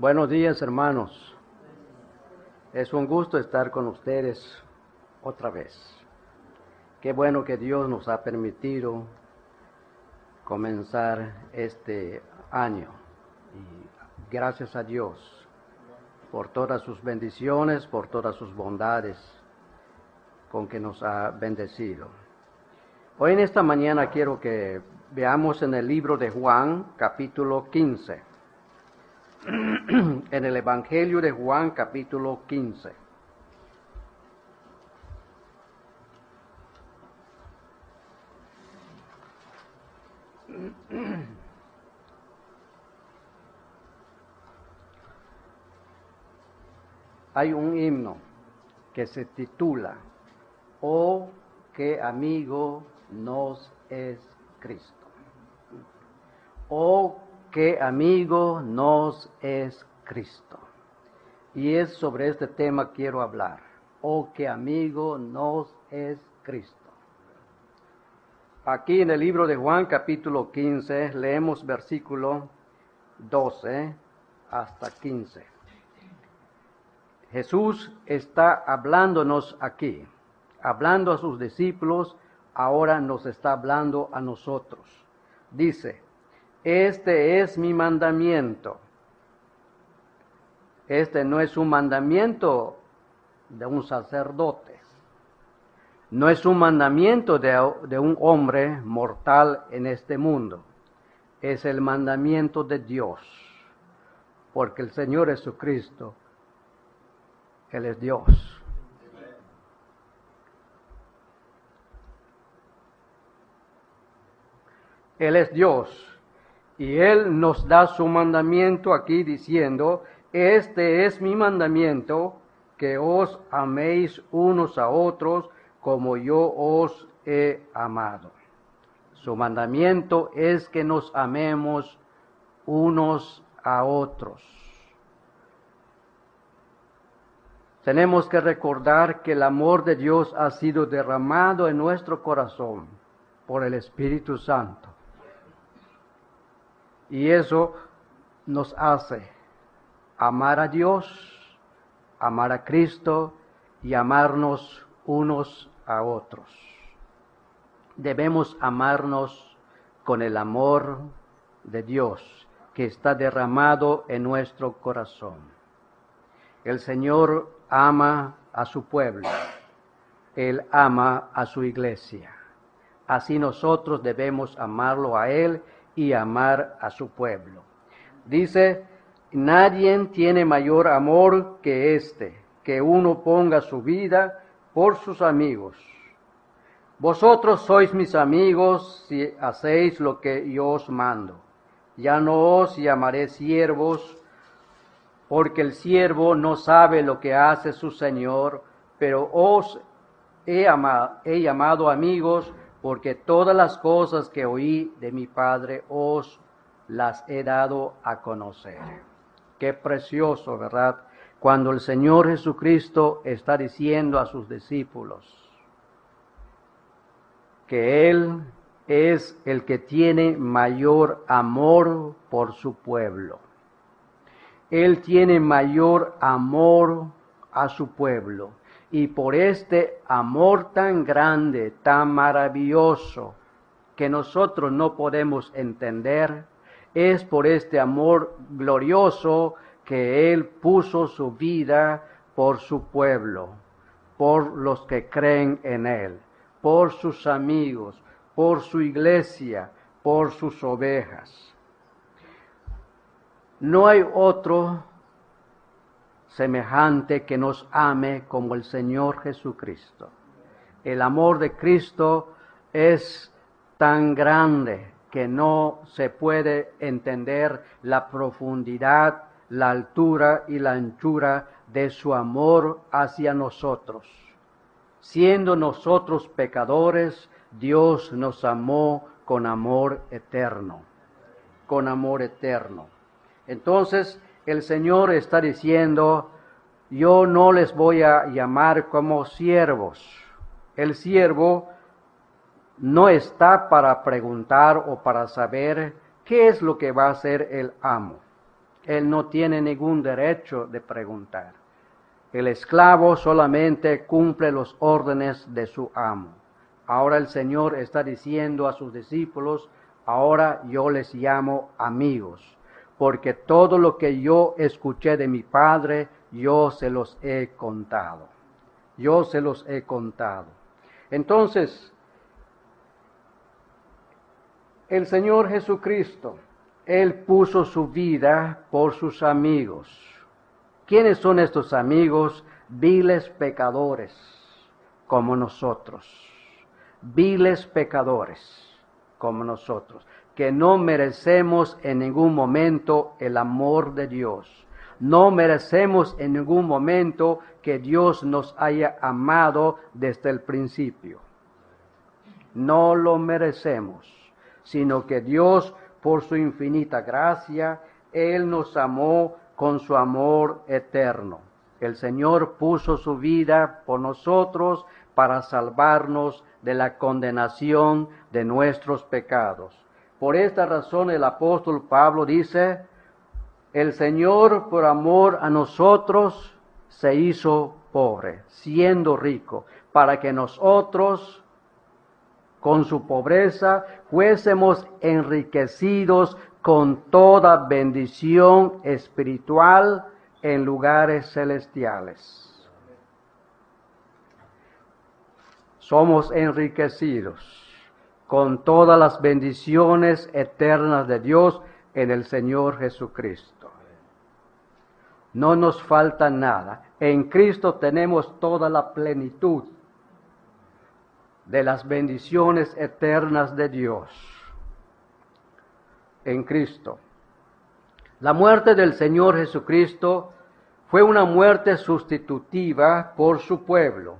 Buenos días, hermanos. Es un gusto estar con ustedes otra vez. Qué bueno que Dios nos ha permitido comenzar este año. Y gracias a Dios por todas sus bendiciones, por todas sus bondades con que nos ha bendecido. Hoy en esta mañana quiero que veamos en el libro de Juan, capítulo 15. en el Evangelio de Juan, capítulo 15. Hay un himno que se titula Oh, qué amigo nos es Cristo. Oh, qué amigo nos es Cristo. Y es sobre este tema quiero hablar. Oh, qué amigo nos es Cristo. Aquí en el libro de Juan capítulo 15 leemos versículo 12 hasta 15. Jesús está hablándonos aquí, hablando a sus discípulos, ahora nos está hablando a nosotros. Dice, este es mi mandamiento. Este no es un mandamiento de un sacerdote. No es un mandamiento de, un hombre mortal en este mundo. Es el mandamiento de Dios. Porque el Señor Jesucristo, Él es Dios. Él es Dios. Y Él nos da su mandamiento aquí diciendo, este es mi mandamiento, que os améis unos a otros como yo os he amado. Su mandamiento es que nos amemos unos a otros. Tenemos que recordar que el amor de Dios ha sido derramado en nuestro corazón por el Espíritu Santo. Y eso nos hace amar a Dios, amar a Cristo y amarnos unos a otros. Debemos amarnos con el amor de Dios que está derramado en nuestro corazón. El Señor ama a su pueblo, Él ama a su iglesia. Así nosotros debemos amarlo a Él y amar a su pueblo. Dice, nadie tiene mayor amor que este, que uno ponga su vida por sus amigos. Vosotros sois mis amigos si hacéis lo que yo os mando. Ya no os llamaré siervos, porque el siervo no sabe lo que hace su Señor, pero os he, he llamado amigos, porque todas las cosas que oí de mi Padre os las he dado a conocer. Qué precioso, ¿verdad? Cuando el Señor Jesucristo está diciendo a sus discípulos que Él es el que tiene mayor amor por su pueblo. Él tiene mayor amor a su pueblo. Y por este amor tan grande, tan maravilloso, que nosotros no podemos entender, es por este amor glorioso que Él puso su vida por su pueblo, por los que creen en Él, por sus amigos, por su iglesia, por sus ovejas. No hay otro semejante que nos ame como el Señor Jesucristo. El amor de Cristo es tan grande que no se puede entender la profundidad, la altura y la anchura de su amor hacia nosotros. Siendo nosotros pecadores, Dios nos amó con amor eterno, con amor eterno. Entonces, el Señor está diciendo, yo no les voy a llamar como siervos. El siervo no está para preguntar o para saber qué es lo que va a hacer el amo. Él no tiene ningún derecho de preguntar. El esclavo solamente cumple los órdenes de su amo. Ahora el Señor está diciendo a sus discípulos, ahora yo les llamo amigos, porque todo lo que yo escuché de mi Padre, yo se los he contado. Yo se los he contado. Entonces, el Señor Jesucristo, Él puso su vida por sus amigos. ¿Quiénes son estos amigos? Viles pecadores, como nosotros. Viles pecadores, como nosotros, que no merecemos en ningún momento el amor de Dios. No merecemos en ningún momento que Dios nos haya amado desde el principio. No lo merecemos, sino que Dios, por su infinita gracia, Él nos amó con su amor eterno. El Señor puso su vida por nosotros para salvarnos de la condenación de nuestros pecados. Por esta razón el apóstol Pablo dice, el Señor por amor a nosotros se hizo pobre, siendo rico, para que nosotros con su pobreza fuésemos enriquecidos con toda bendición espiritual en lugares celestiales. Somos enriquecidos con todas las bendiciones eternas de Dios en el Señor Jesucristo. No nos falta nada. En Cristo tenemos toda la plenitud de las bendiciones eternas de Dios en Cristo. La muerte del Señor Jesucristo fue una muerte sustitutiva por su pueblo.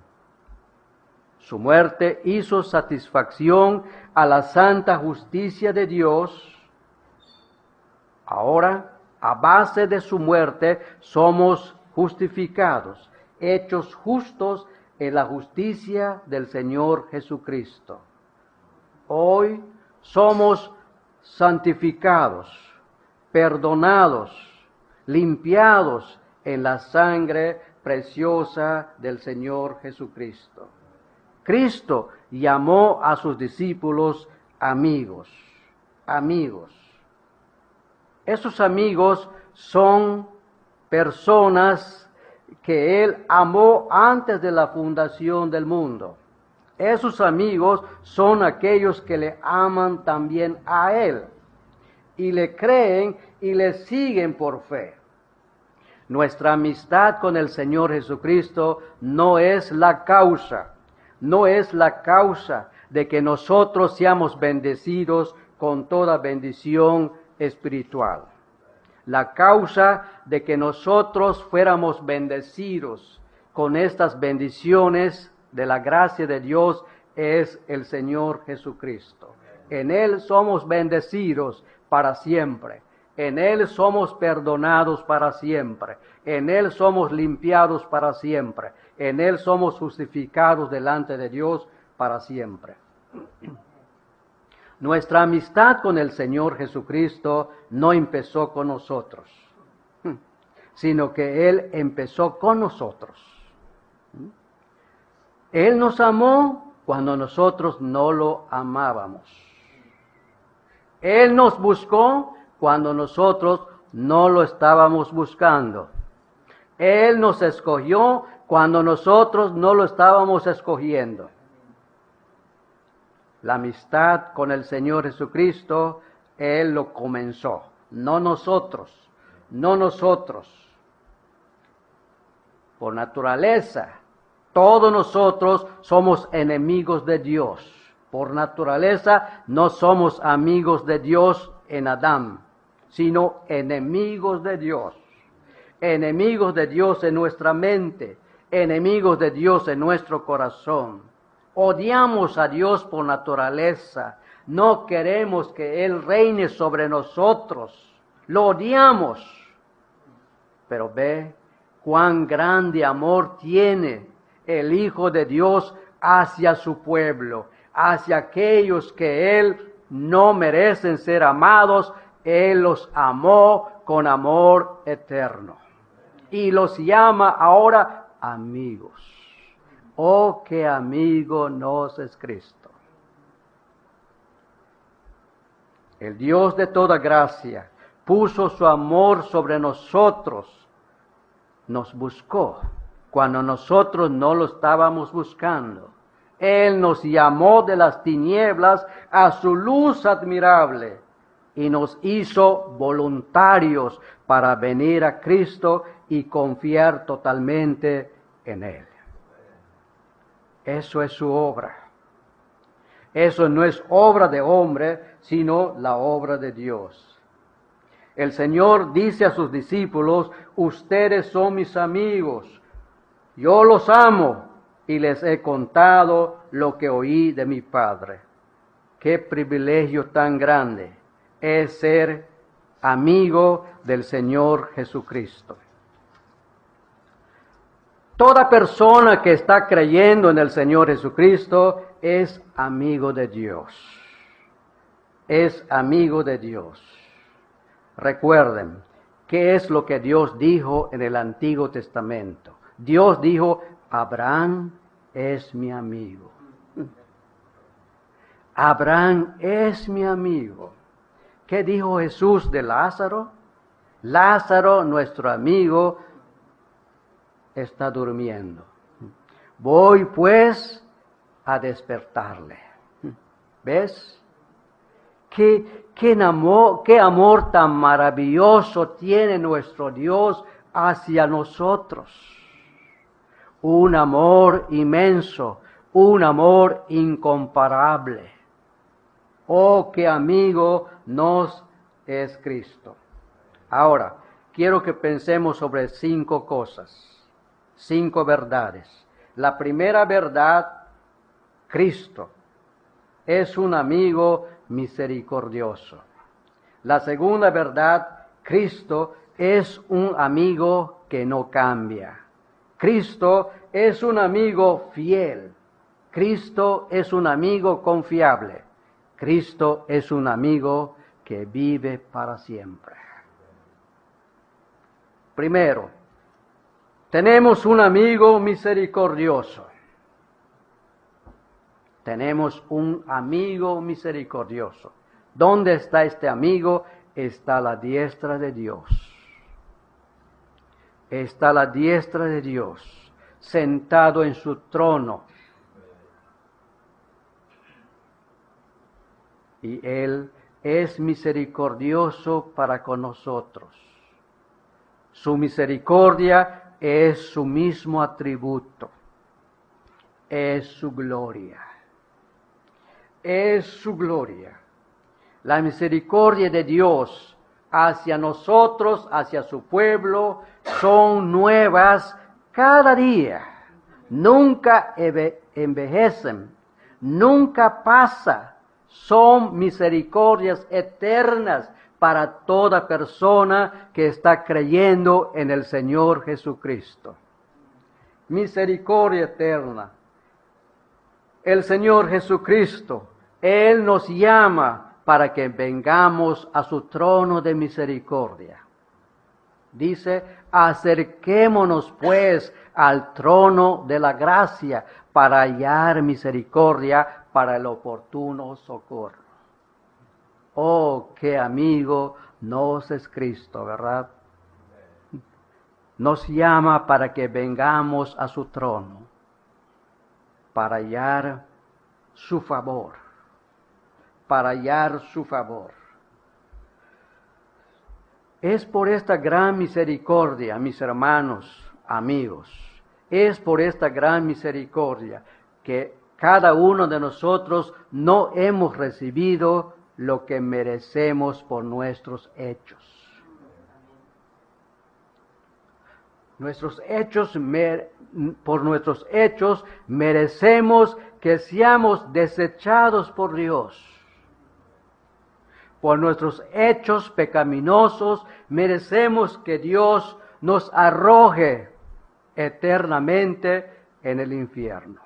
Su muerte hizo satisfacción a la santa justicia de Dios. Ahora, a base de su muerte, somos justificados, hechos justos en la justicia del Señor Jesucristo. Hoy somos santificados, perdonados, limpiados en la sangre preciosa del Señor Jesucristo. Cristo llamó a sus discípulos amigos, amigos. Esos amigos son personas que Él amó antes de la fundación del mundo. Esos amigos son aquellos que le aman también a Él y le creen y le siguen por fe. Nuestra amistad con el Señor Jesucristo no es la causa, no es la causa de que nosotros seamos bendecidos con toda bendición espiritual. La causa de que nosotros fuéramos bendecidos con estas bendiciones de la gracia de Dios es el Señor Jesucristo. En Él somos bendecidos para siempre. En Él somos perdonados para siempre. En Él somos limpiados para siempre. En Él somos justificados delante de Dios para siempre. Nuestra amistad con el Señor Jesucristo no empezó con nosotros, sino que Él empezó con nosotros. Él nos amó cuando nosotros no lo amábamos. Él nos buscó cuando nosotros no lo estábamos buscando. Él nos escogió cuando nosotros no lo estábamos escogiendo. La amistad con el Señor Jesucristo, Él lo comenzó, no nosotros, no nosotros. Por naturaleza, todos nosotros somos enemigos de Dios. Por naturaleza no somos amigos de Dios en Adán, sino enemigos de Dios. Enemigos de Dios en nuestra mente, enemigos de Dios en nuestro corazón. Odiamos a Dios por naturaleza. No queremos que Él reine sobre nosotros. Lo odiamos. Pero ve cuán grande amor tiene el Hijo de Dios hacia su pueblo, hacia aquellos que Él no merecen ser amados, Él los amó con amor eterno. Y los llama ahora amigos. Oh, qué amigo nos es Cristo. El Dios de toda gracia puso su amor sobre nosotros, nos buscó cuando nosotros no lo estábamos buscando. Él nos llamó de las tinieblas a su luz admirable y nos hizo voluntarios para venir a Cristo y confiar totalmente en Él. Eso es su obra. Eso no es obra de hombre, sino la obra de Dios. El Señor dice a sus discípulos, ustedes son mis amigos, yo los amo y les he contado lo que oí de mi Padre. Qué privilegio tan grande es ser amigo del Señor Jesucristo. Toda persona que está creyendo en el Señor Jesucristo es amigo de Dios. Es amigo de Dios. Recuerden, ¿qué es lo que Dios dijo en el Antiguo Testamento? Dios dijo, Abraham es mi amigo. Abraham es mi amigo. ¿Qué dijo Jesús de Lázaro? Lázaro, nuestro amigo, está durmiendo. Voy pues a despertarle. ¿Ves? ¿Qué, qué, amor, qué amor tan maravilloso tiene nuestro Dios hacia nosotros. Un amor inmenso, un amor incomparable. Oh, qué amigo nos es Cristo. Ahora, quiero que pensemos sobre cinco cosas cinco verdades. La primera verdad, Cristo es un amigo misericordioso. La segunda verdad, Cristo es un amigo que no cambia. Cristo es un amigo fiel. Cristo es un amigo confiable. Cristo es un amigo que vive para siempre. Primero, tenemos un amigo misericordioso. Tenemos un amigo misericordioso. ¿Dónde está este amigo? Está la diestra de Dios. Está la diestra de Dios, sentado en su trono. Y Él es misericordioso para con nosotros. Su misericordia es su mismo atributo, es su gloria, es su gloria. La misericordia de Dios hacia nosotros, hacia su pueblo, son nuevas cada día. Nunca envejecen, nunca pasa. Son misericordias eternas para toda persona que está creyendo en el Señor Jesucristo. Misericordia eterna. El Señor Jesucristo, Él nos llama para que vengamos a su trono de misericordia. Dice, acerquémonos pues al trono de la gracia para hallar misericordia para el oportuno socorro. Oh, qué amigo nos es Cristo, ¿verdad? Nos llama para que vengamos a su trono, para hallar su favor, para hallar su favor. Es por esta gran misericordia, mis hermanos, amigos, es por esta gran misericordia que cada uno de nosotros no hemos recibido lo que merecemos por nuestros hechos. Nuestros hechos, por nuestros hechos, merecemos que seamos desechados por Dios. Por nuestros hechos pecaminosos, merecemos que Dios nos arroje eternamente en el infierno.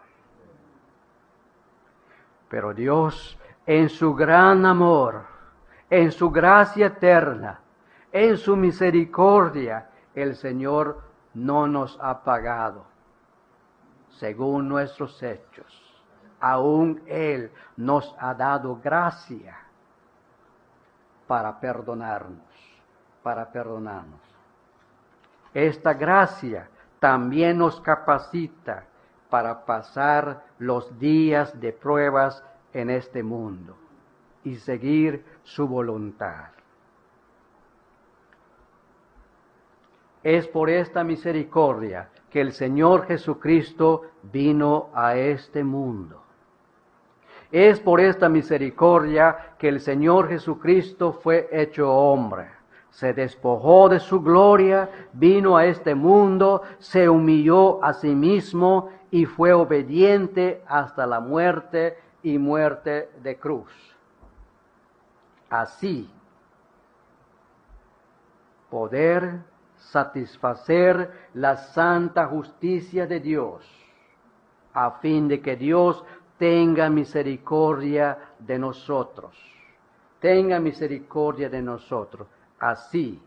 Pero Dios en su gran amor, en su gracia eterna, En su misericordia el Señor no nos ha pagado según nuestros hechos. Aún Él nos ha dado gracia para perdonarnos, para perdonarnos. Esta gracia también nos capacita para pasar los días de pruebas en este mundo y seguir su voluntad. Es por esta misericordia que el Señor Jesucristo vino a este mundo. Es por esta misericordia que el Señor Jesucristo fue hecho hombre. Se despojó de su gloria, vino a este mundo, se humilló a sí mismo y fue obediente hasta la muerte y muerte de cruz. Así, poder satisfacer la santa justicia de Dios, a fin de que Dios tenga misericordia de nosotros, tenga misericordia de nosotros. Así,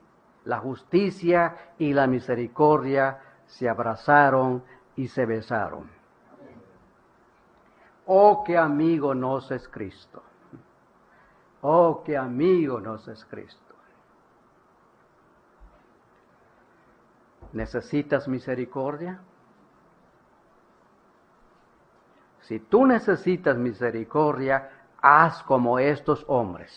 la justicia y la misericordia se abrazaron y se besaron. Oh, qué amigo nos es Cristo. Oh, qué amigo nos es Cristo. ¿Necesitas misericordia? Si tú necesitas misericordia, haz como estos hombres.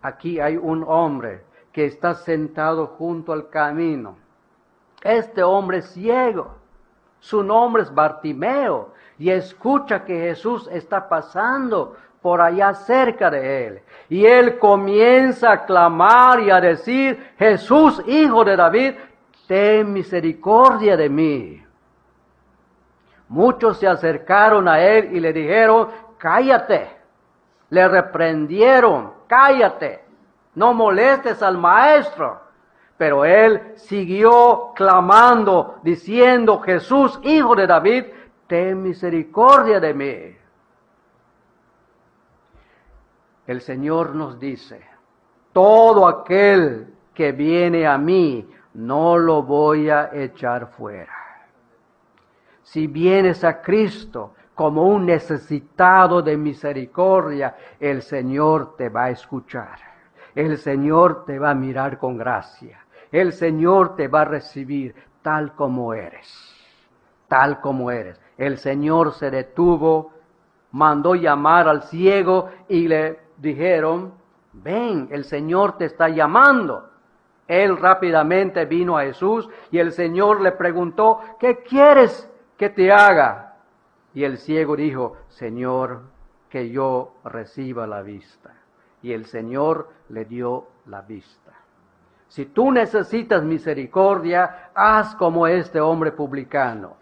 Aquí hay un hombre que está sentado junto al camino. Este hombre es ciego. Su nombre es Bartimeo y escucha que Jesús está pasando por allá cerca de él. Y él comienza a clamar y a decir, Jesús, hijo de David, ten misericordia de mí. Muchos se acercaron a él y le dijeron, cállate. Le reprendieron, cállate, no molestes al maestro. Pero él siguió clamando, diciendo, Jesús, hijo de David, ten misericordia de mí. El Señor nos dice, todo aquel que viene a mí, no lo voy a echar fuera. Si vienes a Cristo como un necesitado de misericordia, el Señor te va a escuchar. El Señor te va a mirar con gracia. El Señor te va a recibir tal como eres. Tal como eres. El Señor se detuvo, mandó llamar al ciego y le dijeron, ven, el Señor te está llamando. Él rápidamente vino a Jesús y el Señor le preguntó, ¿qué quieres que te haga? Y el ciego dijo, Señor, que yo reciba la vista. Y el Señor le dio la vista. Si tú necesitas misericordia, haz como este hombre publicano,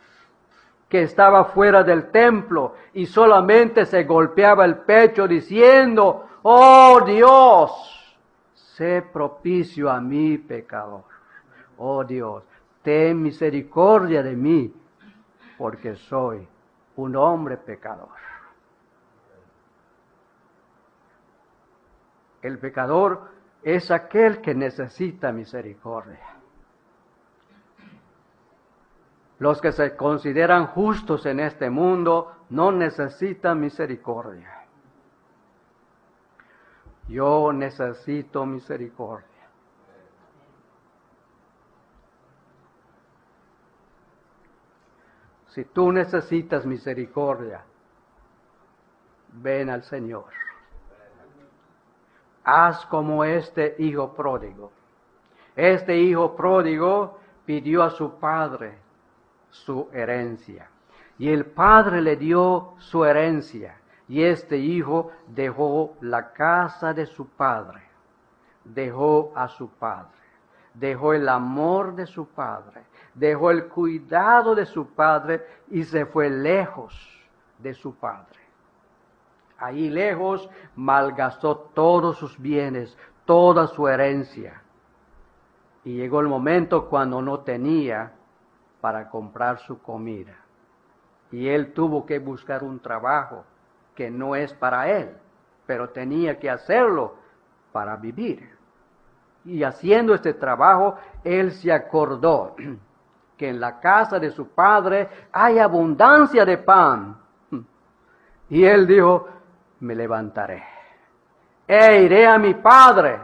que estaba fuera del templo y solamente se golpeaba el pecho diciendo, oh Dios, sé propicio a mi pecador. Oh Dios, ten misericordia de mí, porque soy un hombre pecador. El pecador es aquel que necesita misericordia. Los que se consideran justos en este mundo no necesitan misericordia. Yo necesito misericordia. Si tú necesitas misericordia, ven al Señor. Haz como este hijo pródigo. Este hijo pródigo pidió a su padre su herencia. Y el padre le dio su herencia. Y este hijo dejó la casa de su padre, dejó a su padre, dejó el amor de su padre, dejó el cuidado de su padre y se fue lejos de su padre. Ahí lejos malgastó todos sus bienes, toda su herencia. Y llegó el momento cuando no tenía para comprar su comida. Y él tuvo que buscar un trabajo que no es para él, pero tenía que hacerlo para vivir. Y haciendo este trabajo, él se acordó que en la casa de su padre hay abundancia de pan. Y él dijo, me levantaré. E iré a mi padre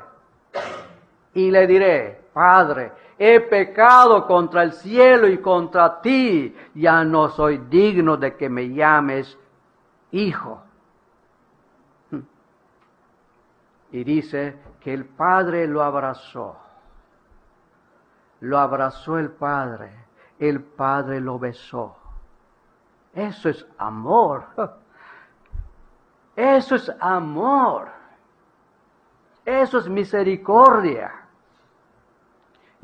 y le diré, Padre, he pecado contra el cielo y contra ti, ya no soy digno de que me llames hijo. Y dice que el Padre lo abrazó. Lo abrazó el Padre. El Padre lo besó. Eso es amor. Eso es amor. Eso es misericordia.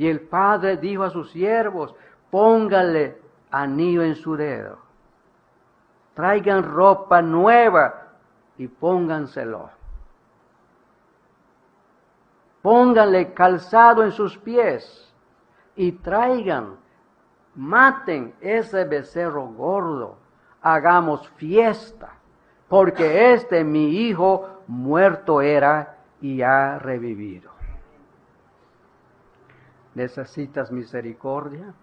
Y el Padre dijo a sus siervos, póngale anillo en su dedo. Traigan ropa nueva y pónganselo. Pónganle calzado en sus pies y traigan, maten ese becerro gordo, hagamos fiesta, porque este mi hijo muerto era y ha revivido. ¿Necesitas misericordia?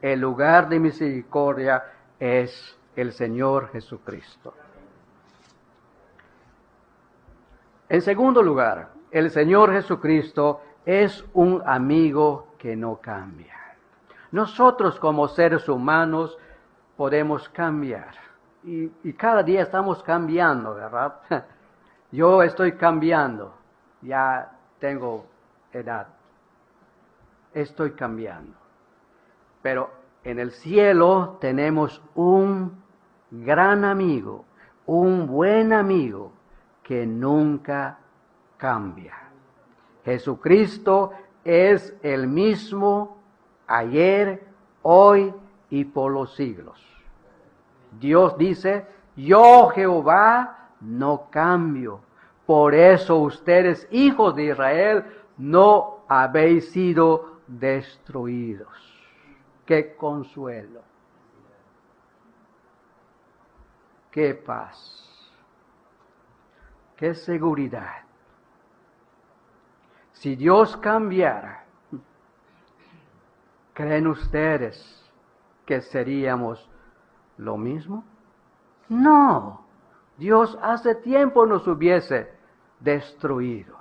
El lugar de misericordia es el Señor Jesucristo. En segundo lugar, el Señor Jesucristo es un amigo que no cambia. Nosotros como seres humanos podemos cambiar y, cada día estamos cambiando, ¿verdad? Yo estoy cambiando, ya tengo edad, estoy cambiando. Pero en el cielo tenemos un gran amigo, un buen amigo que nunca cambia. Jesucristo es el mismo ayer, hoy y por los siglos. Dios dice, yo Jehová no cambio. Por eso ustedes, hijos de Israel, no habéis sido destruidos. Qué consuelo. Qué paz. Qué seguridad. Si Dios cambiara, ¿creen ustedes que seríamos lo mismo? No, Dios hace tiempo nos hubiese destruido.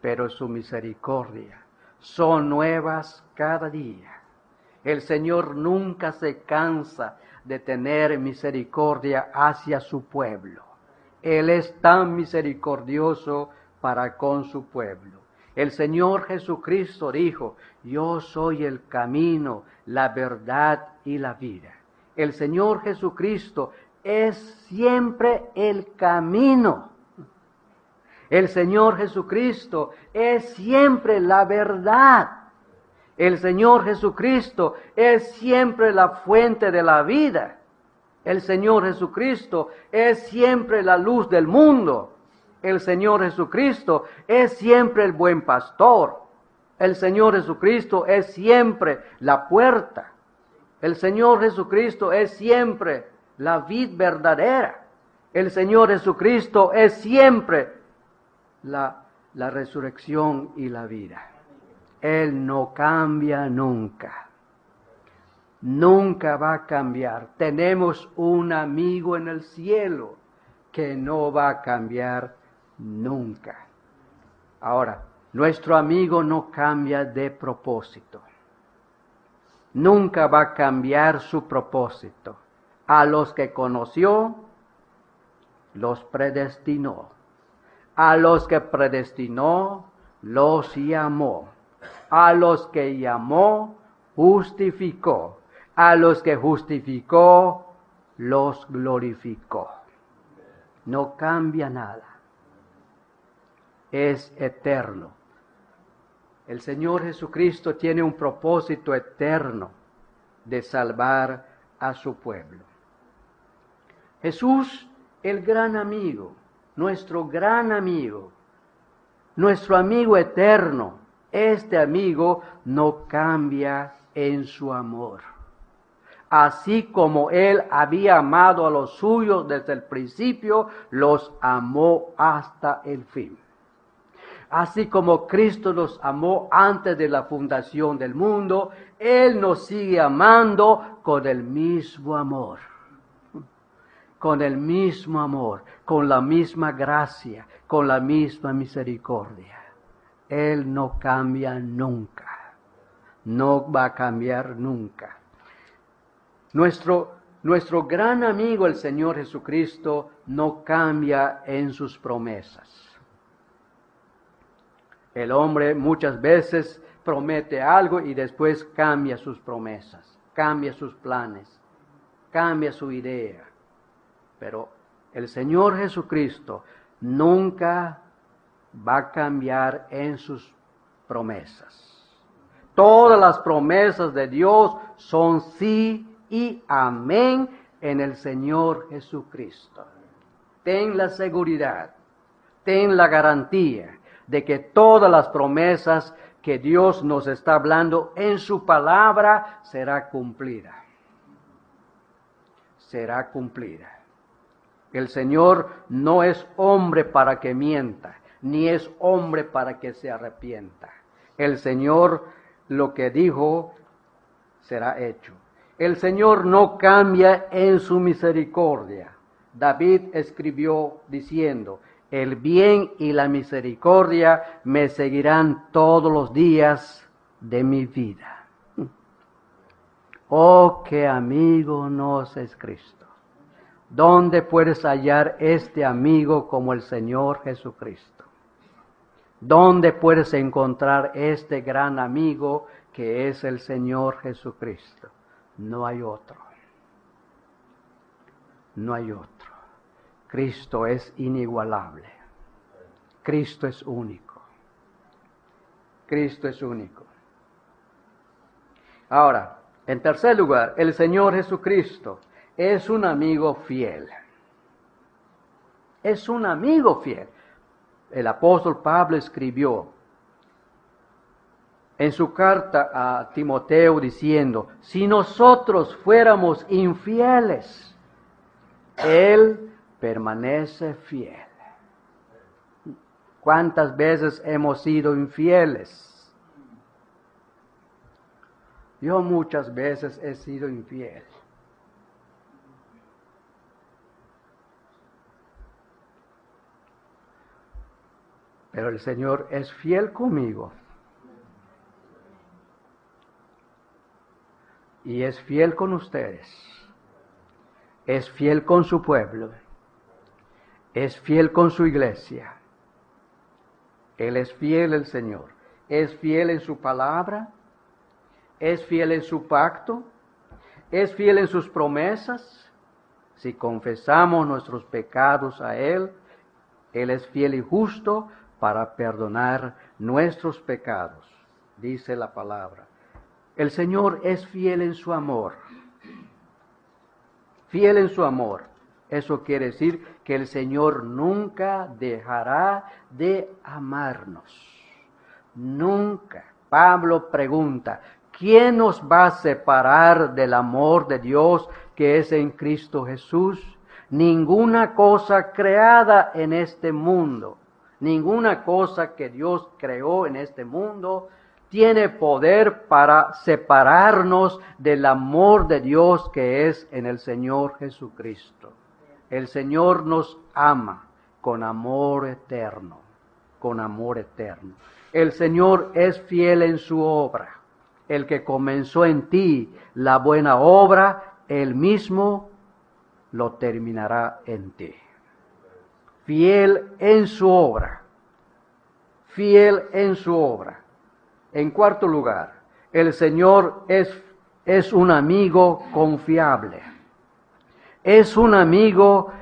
Pero su misericordia son nuevas cada día. El Señor nunca se cansa de tener misericordia hacia su pueblo. Él es tan misericordioso para con su pueblo. El Señor Jesucristo dijo, yo soy el camino, la verdad y la vida. El Señor Jesucristo es siempre el camino. El Señor Jesucristo es siempre la verdad. El Señor Jesucristo es siempre la fuente de la vida. El Señor Jesucristo es siempre la luz del mundo. El Señor Jesucristo es siempre el buen pastor. El Señor Jesucristo es siempre la puerta. El Señor Jesucristo es siempre la vid verdadera. El Señor Jesucristo es siempre la, resurrección y la vida. Él no cambia nunca. Nunca va a cambiar. Tenemos un amigo en el cielo que no va a cambiar nunca. Ahora, nuestro amigo no cambia de propósito. Nunca va a cambiar su propósito. A los que conoció, los predestinó. A los que predestinó, los llamó. A los que llamó, justificó. A los que justificó, los glorificó. No cambia nada es eterno. El Señor Jesucristo tiene un propósito eterno de salvar a su pueblo. Jesús, el gran amigo, nuestro gran amigo, nuestro amigo eterno, este amigo no cambia en su amor. Así como Él había amado a los suyos desde el principio, los amó hasta el fin. Así como Cristo nos amó antes de la fundación del mundo, Él nos sigue amando con el mismo amor. Con el mismo amor, con la misma gracia, con la misma misericordia. Él no cambia nunca. No va a cambiar nunca. Nuestro, nuestro gran amigo el Señor Jesucristo no cambia en sus promesas. El hombre muchas veces promete algo y después cambia sus promesas, cambia sus planes, cambia su idea. Pero el Señor Jesucristo nunca va a cambiar en sus promesas. Todas las promesas de Dios son sí y amén en el Señor Jesucristo. Ten la seguridad, ten la garantía de que todas las promesas que Dios nos está hablando en su palabra será cumplida. Será cumplida. El Señor no es hombre para que mienta, ni es hombre para que se arrepienta. El Señor lo que dijo será hecho. El Señor no cambia en su misericordia. David escribió diciendo, el bien y la misericordia me seguirán todos los días de mi vida. Oh, qué amigo nos es Cristo. ¿Dónde puedes hallar este amigo como el Señor Jesucristo? ¿Dónde puedes encontrar este gran amigo que es el Señor Jesucristo? No hay otro. No hay otro. Cristo es inigualable. Cristo es único. Cristo es único. Ahora, en tercer lugar, el Señor Jesucristo es un amigo fiel. Es un amigo fiel. El apóstol Pablo escribió en su carta a Timoteo diciendo, si nosotros fuéramos infieles, Él permanece fiel. ¿Cuántas veces hemos sido infieles? Yo muchas veces he sido infiel. Pero el Señor es fiel conmigo. Y es fiel con ustedes. Es fiel con su pueblo es fiel con su iglesia. Él es fiel el Señor. Es fiel en su palabra. Es fiel en su pacto. Es fiel en sus promesas. Si confesamos nuestros pecados a Él, Él es fiel y justo para perdonar nuestros pecados, dice la palabra. El Señor es fiel en su amor. Fiel en su amor. Eso quiere decir que el Señor nunca dejará de amarnos. Nunca. Pablo pregunta, ¿quién nos va a separar del amor de Dios que es en Cristo Jesús? Ninguna cosa creada en este mundo, ninguna cosa que Dios creó en este mundo tiene poder para separarnos del amor de Dios que es en el Señor Jesucristo. El Señor nos ama con amor eterno, con amor eterno. El Señor es fiel en su obra. El que comenzó en ti la buena obra, Él mismo lo terminará en ti. Fiel en su obra. Fiel en su obra. En cuarto lugar, el Señor es, es un amigo confiable es un amigo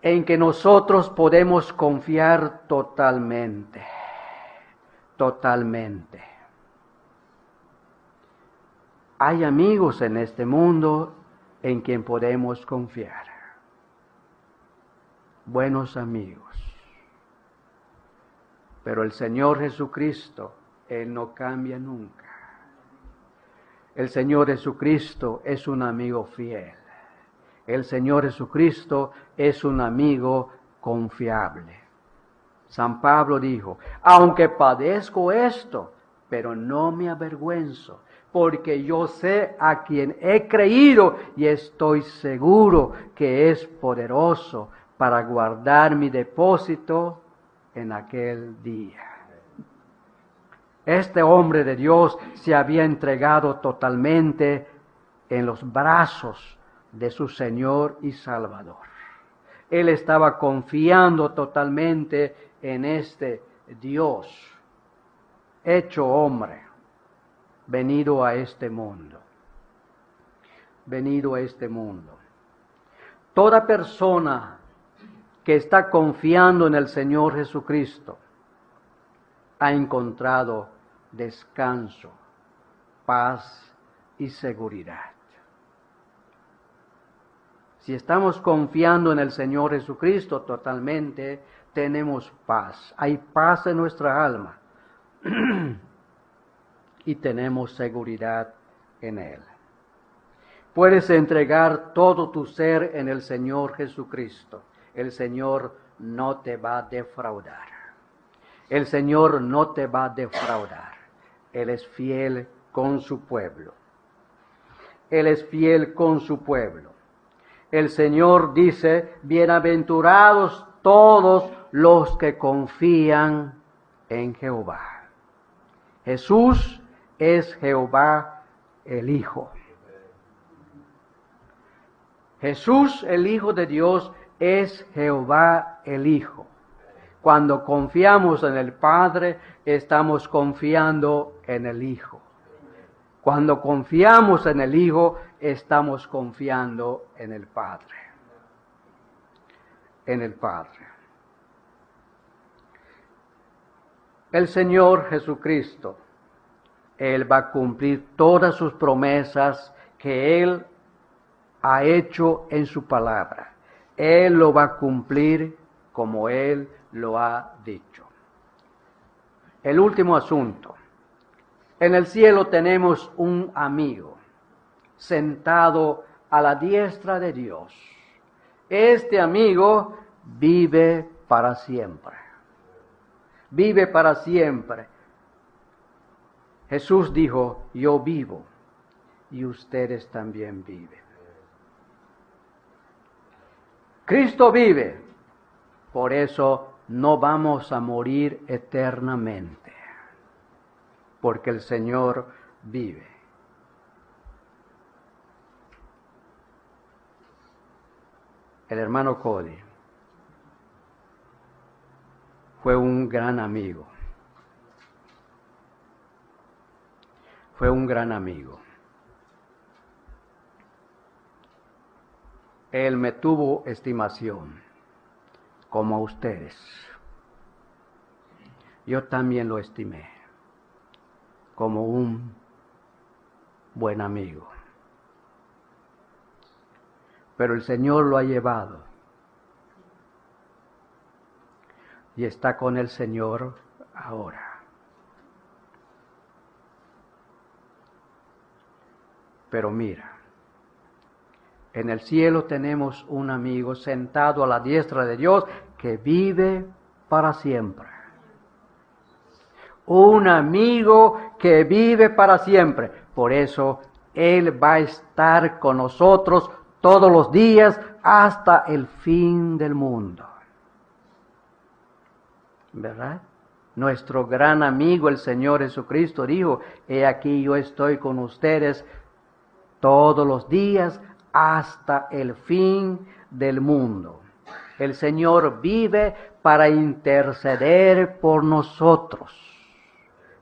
en que nosotros podemos confiar totalmente, totalmente. Hay amigos en este mundo en quien podemos confiar. Buenos amigos. Pero el Señor Jesucristo, Él no cambia nunca. El Señor Jesucristo es un amigo fiel. El Señor Jesucristo es un amigo confiable. San Pablo dijo, aunque padezco esto, pero no me avergüenzo, porque yo sé a quien he creído y estoy seguro que es poderoso para guardar mi depósito en aquel día. Este hombre de Dios se había entregado totalmente en los brazos de su Señor y Salvador. Él estaba confiando totalmente en este Dios hecho hombre, venido a este mundo, venido a este mundo. Toda persona que está confiando en el Señor Jesucristo ha encontrado descanso, paz y seguridad. Si estamos confiando en el Señor Jesucristo totalmente, tenemos paz. Hay paz en nuestra alma y tenemos seguridad en Él. Puedes entregar todo tu ser en el Señor Jesucristo. El Señor no te va a defraudar. El Señor no te va a defraudar. Él es fiel con su pueblo. Él es fiel con su pueblo. El Señor dice, bienaventurados todos los que confían en Jehová. Jesús es Jehová el Hijo. Jesús, el Hijo de Dios, es Jehová el Hijo. Cuando confiamos en el Padre, estamos confiando en el Hijo. Cuando confiamos en el Hijo, estamos confiando en el Padre. En el Padre. El Señor Jesucristo, Él va a cumplir todas sus promesas que Él ha hecho en su palabra. Él lo va a cumplir como Él lo ha dicho. El último asunto. En el cielo tenemos un amigo sentado a la diestra de Dios. Este amigo vive para siempre. Vive para siempre. Jesús dijo, yo vivo y ustedes también viven. Cristo vive, por eso no vamos a morir eternamente porque el Señor vive. El hermano Cody fue un gran amigo. Fue un gran amigo. Él me tuvo estimación, como a ustedes. Yo también lo estimé como un buen amigo. Pero el Señor lo ha llevado y está con el Señor ahora. Pero mira, en el cielo tenemos un amigo sentado a la diestra de Dios que vive para siempre un amigo que vive para siempre. Por eso Él va a estar con nosotros todos los días hasta el fin del mundo. ¿Verdad? Nuestro gran amigo, el Señor Jesucristo, dijo, he aquí yo estoy con ustedes todos los días hasta el fin del mundo. El Señor vive para interceder por nosotros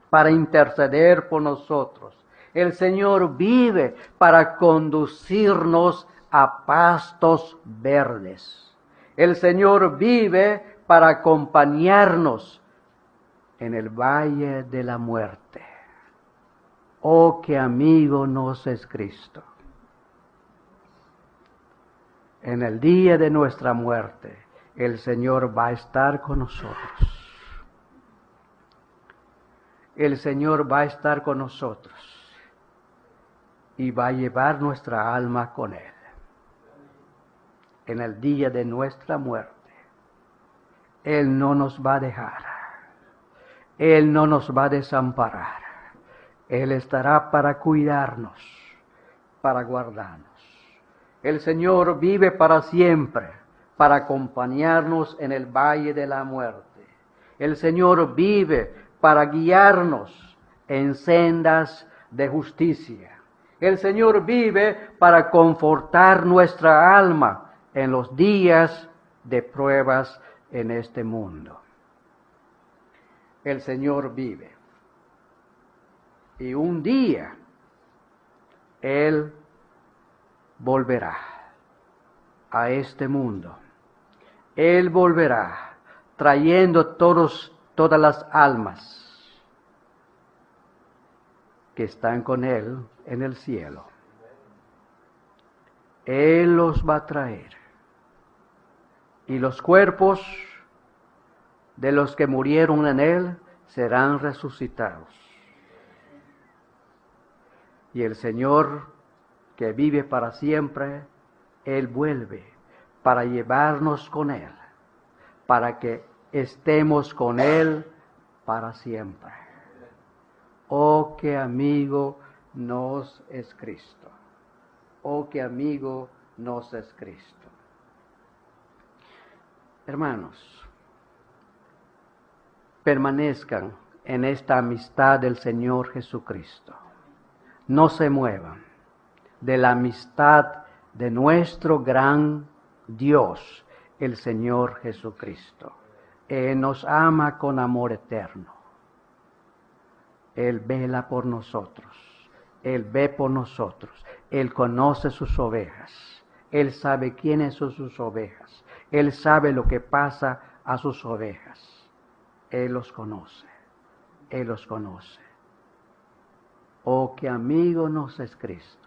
para interceder por nosotros. El Señor vive para conducirnos a pastos verdes. El Señor vive para acompañarnos en el valle de la muerte. Oh, qué amigo nos es Cristo. En el día de nuestra muerte, el Señor va a estar con nosotros el Señor va a estar con nosotros y va a llevar nuestra alma con Él en el día de nuestra muerte. Él no nos va a dejar. Él no nos va a desamparar. Él estará para cuidarnos, para guardarnos. El Señor vive para siempre, para acompañarnos en el valle de la muerte. El Señor vive para guiarnos en sendas de justicia. El Señor vive para confortar nuestra alma en los días de pruebas en este mundo. El Señor vive. Y un día Él volverá a este mundo. Él volverá trayendo todos, todas las almas que están con Él en el cielo. Él los va a traer. Y los cuerpos de los que murieron en Él serán resucitados. Y el Señor que vive para siempre, Él vuelve para llevarnos con Él, para que estemos con Él para siempre. Oh, qué amigo nos es Cristo. Oh, qué amigo nos es Cristo. Hermanos, permanezcan en esta amistad del Señor Jesucristo. No se muevan de la amistad de nuestro gran Dios, el Señor Jesucristo. Él nos ama con amor eterno. Él vela por nosotros. Él ve por nosotros. Él conoce sus ovejas. Él sabe quiénes son sus ovejas. Él sabe lo que pasa a sus ovejas. Él los conoce. Él los conoce. Oh, qué amigo nos es Cristo.